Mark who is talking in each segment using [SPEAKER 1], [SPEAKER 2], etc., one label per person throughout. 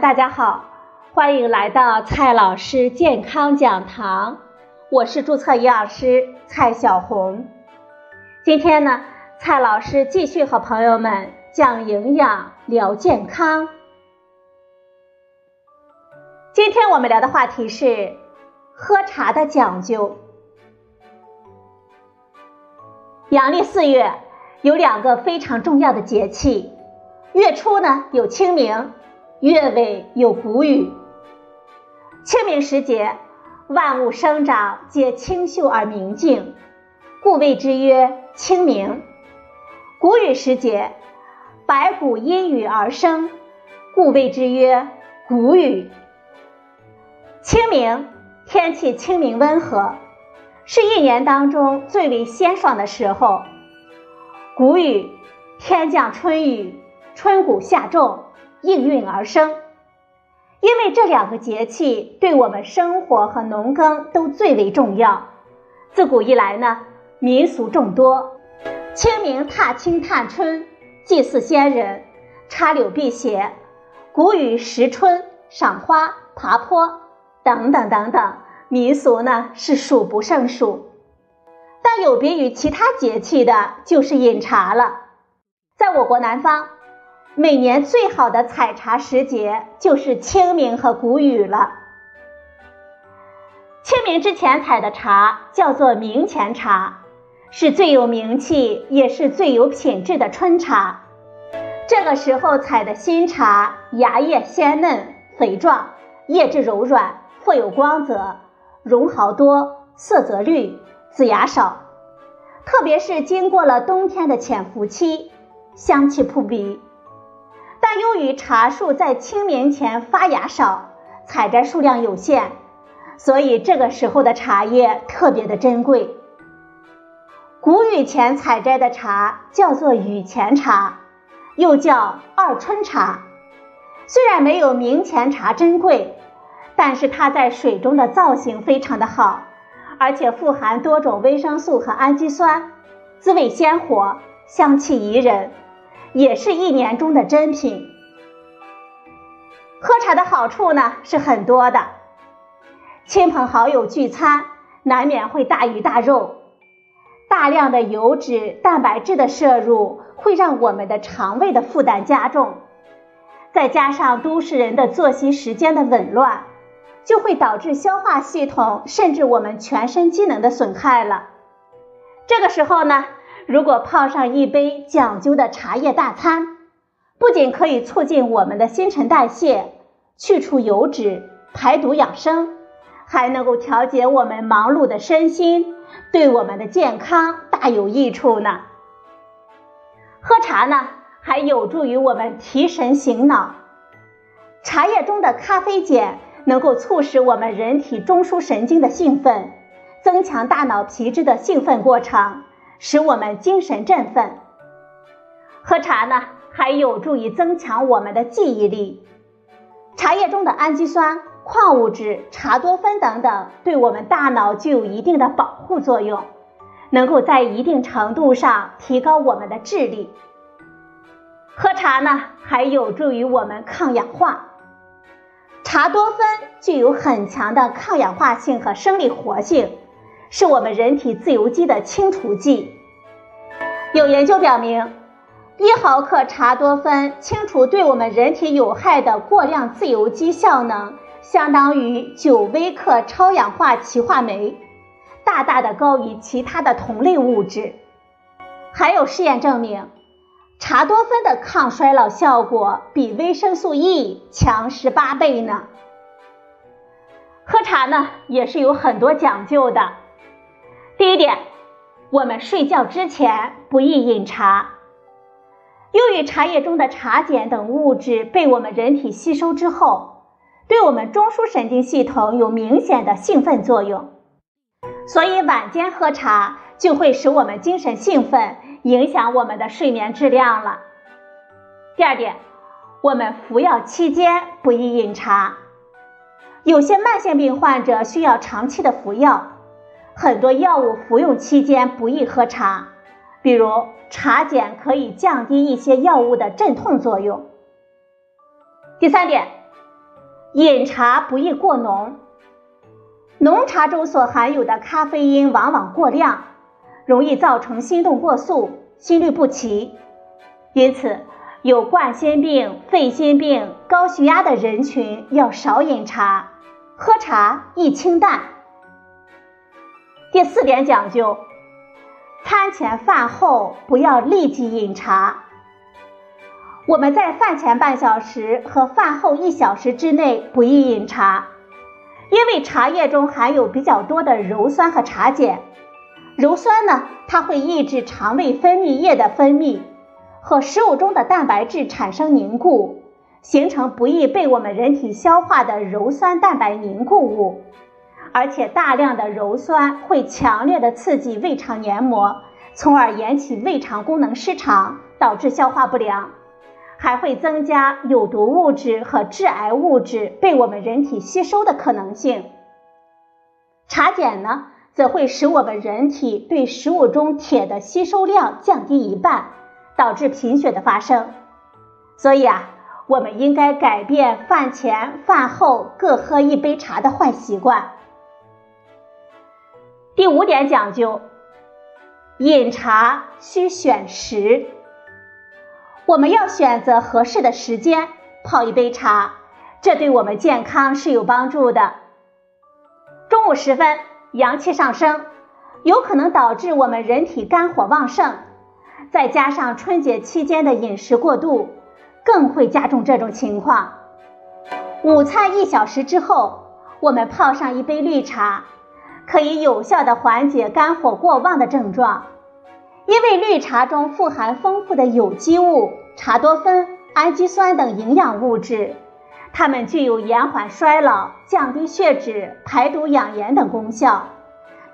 [SPEAKER 1] 大家好，欢迎来到蔡老师健康讲堂，我是注册营养师蔡小红。今天呢，蔡老师继续和朋友们讲营养、聊健康。今天我们聊的话题是喝茶的讲究。阳历四月有两个非常重要的节气，月初呢有清明。月尾有谷雨，清明时节，万物生长皆清秀而明净，故谓之曰清明。谷雨时节，百谷因雨而生，故谓之曰谷雨。清明天气清明温和，是一年当中最为鲜爽的时候。谷雨天降春雨，春谷夏种。应运而生，因为这两个节气对我们生活和农耕都最为重要。自古以来呢，民俗众多，清明踏青探春，祭祀先人，插柳辟邪；谷雨食春，赏花爬坡，等等等等，民俗呢是数不胜数。但有别于其他节气的，就是饮茶了。在我国南方。每年最好的采茶时节就是清明和谷雨了。清明之前采的茶叫做明前茶，是最有名气也是最有品质的春茶。这个时候采的新茶，芽叶鲜嫩肥壮，叶质柔软，富有光泽，绒毫多，色泽绿，籽芽少。特别是经过了冬天的潜伏期，香气扑鼻。但由于茶树在清明前发芽少，采摘数量有限，所以这个时候的茶叶特别的珍贵。谷雨前采摘的茶叫做雨前茶，又叫二春茶。虽然没有明前茶珍贵，但是它在水中的造型非常的好，而且富含多种维生素和氨基酸，滋味鲜活，香气宜人。也是一年中的珍品。喝茶的好处呢是很多的，亲朋好友聚餐难免会大鱼大肉，大量的油脂、蛋白质的摄入会让我们的肠胃的负担加重，再加上都市人的作息时间的紊乱，就会导致消化系统甚至我们全身机能的损害了。这个时候呢。如果泡上一杯讲究的茶叶大餐，不仅可以促进我们的新陈代谢、去除油脂、排毒养生，还能够调节我们忙碌的身心，对我们的健康大有益处呢。喝茶呢，还有助于我们提神醒脑。茶叶中的咖啡碱能够促使我们人体中枢神经的兴奋，增强大脑皮质的兴奋过程。使我们精神振奋。喝茶呢，还有助于增强我们的记忆力。茶叶中的氨基酸、矿物质、茶多酚等等，对我们大脑具有一定的保护作用，能够在一定程度上提高我们的智力。喝茶呢，还有助于我们抗氧化。茶多酚具有很强的抗氧化性和生理活性。是我们人体自由基的清除剂。有研究表明，一毫克茶多酚清除对我们人体有害的过量自由基效能，相当于九微克超氧化歧化酶，大大的高于其他的同类物质。还有试验证明，茶多酚的抗衰老效果比维生素 E 强十八倍呢。喝茶呢，也是有很多讲究的。第一点，我们睡觉之前不宜饮茶。由于茶叶中的茶碱等物质被我们人体吸收之后，对我们中枢神经系统有明显的兴奋作用，所以晚间喝茶就会使我们精神兴奋，影响我们的睡眠质量了。第二点，我们服药期间不宜饮茶。有些慢性病患者需要长期的服药。很多药物服用期间不宜喝茶，比如茶碱可以降低一些药物的镇痛作用。第三点，饮茶不宜过浓，浓茶中所含有的咖啡因往往过量，容易造成心动过速、心律不齐。因此，有冠心病、肺心病、高血压的人群要少饮茶，喝茶宜清淡。第四点讲究，餐前饭后不要立即饮茶。我们在饭前半小时和饭后一小时之内不宜饮茶，因为茶叶中含有比较多的鞣酸和茶碱。鞣酸呢，它会抑制肠胃分泌液的分泌。和食物中的蛋白质产生凝固，形成不易被我们人体消化的鞣酸蛋白凝固物，而且大量的鞣酸会强烈的刺激胃肠黏膜，从而引起胃肠功能失常，导致消化不良，还会增加有毒物质和致癌物质被我们人体吸收的可能性。茶碱呢，则会使我们人体对食物中铁的吸收量降低一半。导致贫血的发生，所以啊，我们应该改变饭前饭后各喝一杯茶的坏习惯。第五点讲究，饮茶需选时，我们要选择合适的时间泡一杯茶，这对我们健康是有帮助的。中午时分阳气上升，有可能导致我们人体肝火旺盛。再加上春节期间的饮食过度，更会加重这种情况。午餐一小时之后，我们泡上一杯绿茶，可以有效的缓解肝火过旺的症状。因为绿茶中富含丰富的有机物、茶多酚、氨基酸等营养物质，它们具有延缓衰老、降低血脂、排毒养颜等功效，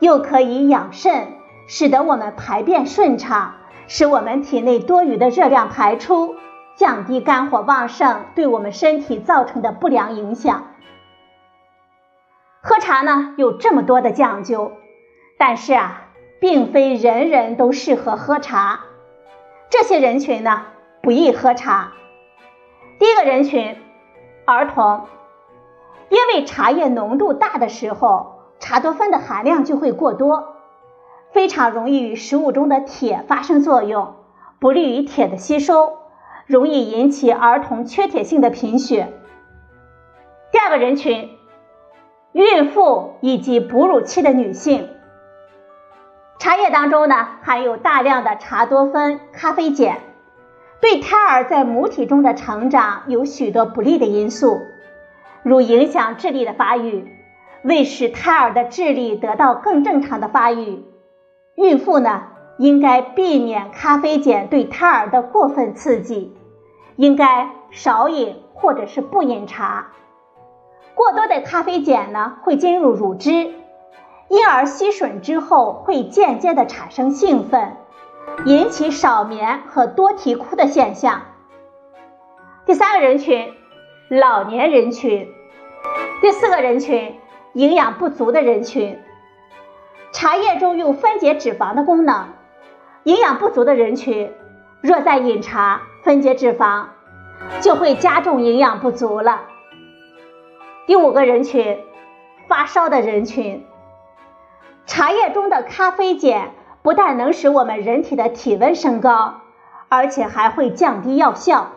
[SPEAKER 1] 又可以养肾，使得我们排便顺畅。使我们体内多余的热量排出，降低肝火旺盛对我们身体造成的不良影响。喝茶呢有这么多的讲究，但是啊，并非人人都适合喝茶。这些人群呢不宜喝茶。第一个人群，儿童，因为茶叶浓度大的时候，茶多酚的含量就会过多。非常容易与食物中的铁发生作用，不利于铁的吸收，容易引起儿童缺铁性的贫血。第二个人群，孕妇以及哺乳期的女性。茶叶当中呢含有大量的茶多酚、咖啡碱，对胎儿在母体中的成长有许多不利的因素，如影响智力的发育。为使胎儿的智力得到更正常的发育。孕妇呢，应该避免咖啡碱对胎儿的过分刺激，应该少饮或者是不饮茶。过多的咖啡碱呢，会进入乳汁，因而吸吮之后会间接的产生兴奋，引起少眠和多啼哭的现象。第三个人群，老年人群。第四个人群，营养不足的人群。茶叶中有分解脂肪的功能，营养不足的人群若在饮茶分解脂肪，就会加重营养不足了。第五个人群，发烧的人群，茶叶中的咖啡碱不但能使我们人体的体温升高，而且还会降低药效，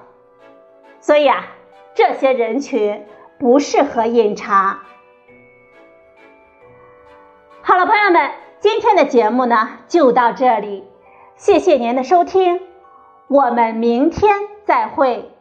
[SPEAKER 1] 所以啊，这些人群不适合饮茶。好了，朋友们，今天的节目呢就到这里，谢谢您的收听，我们明天再会。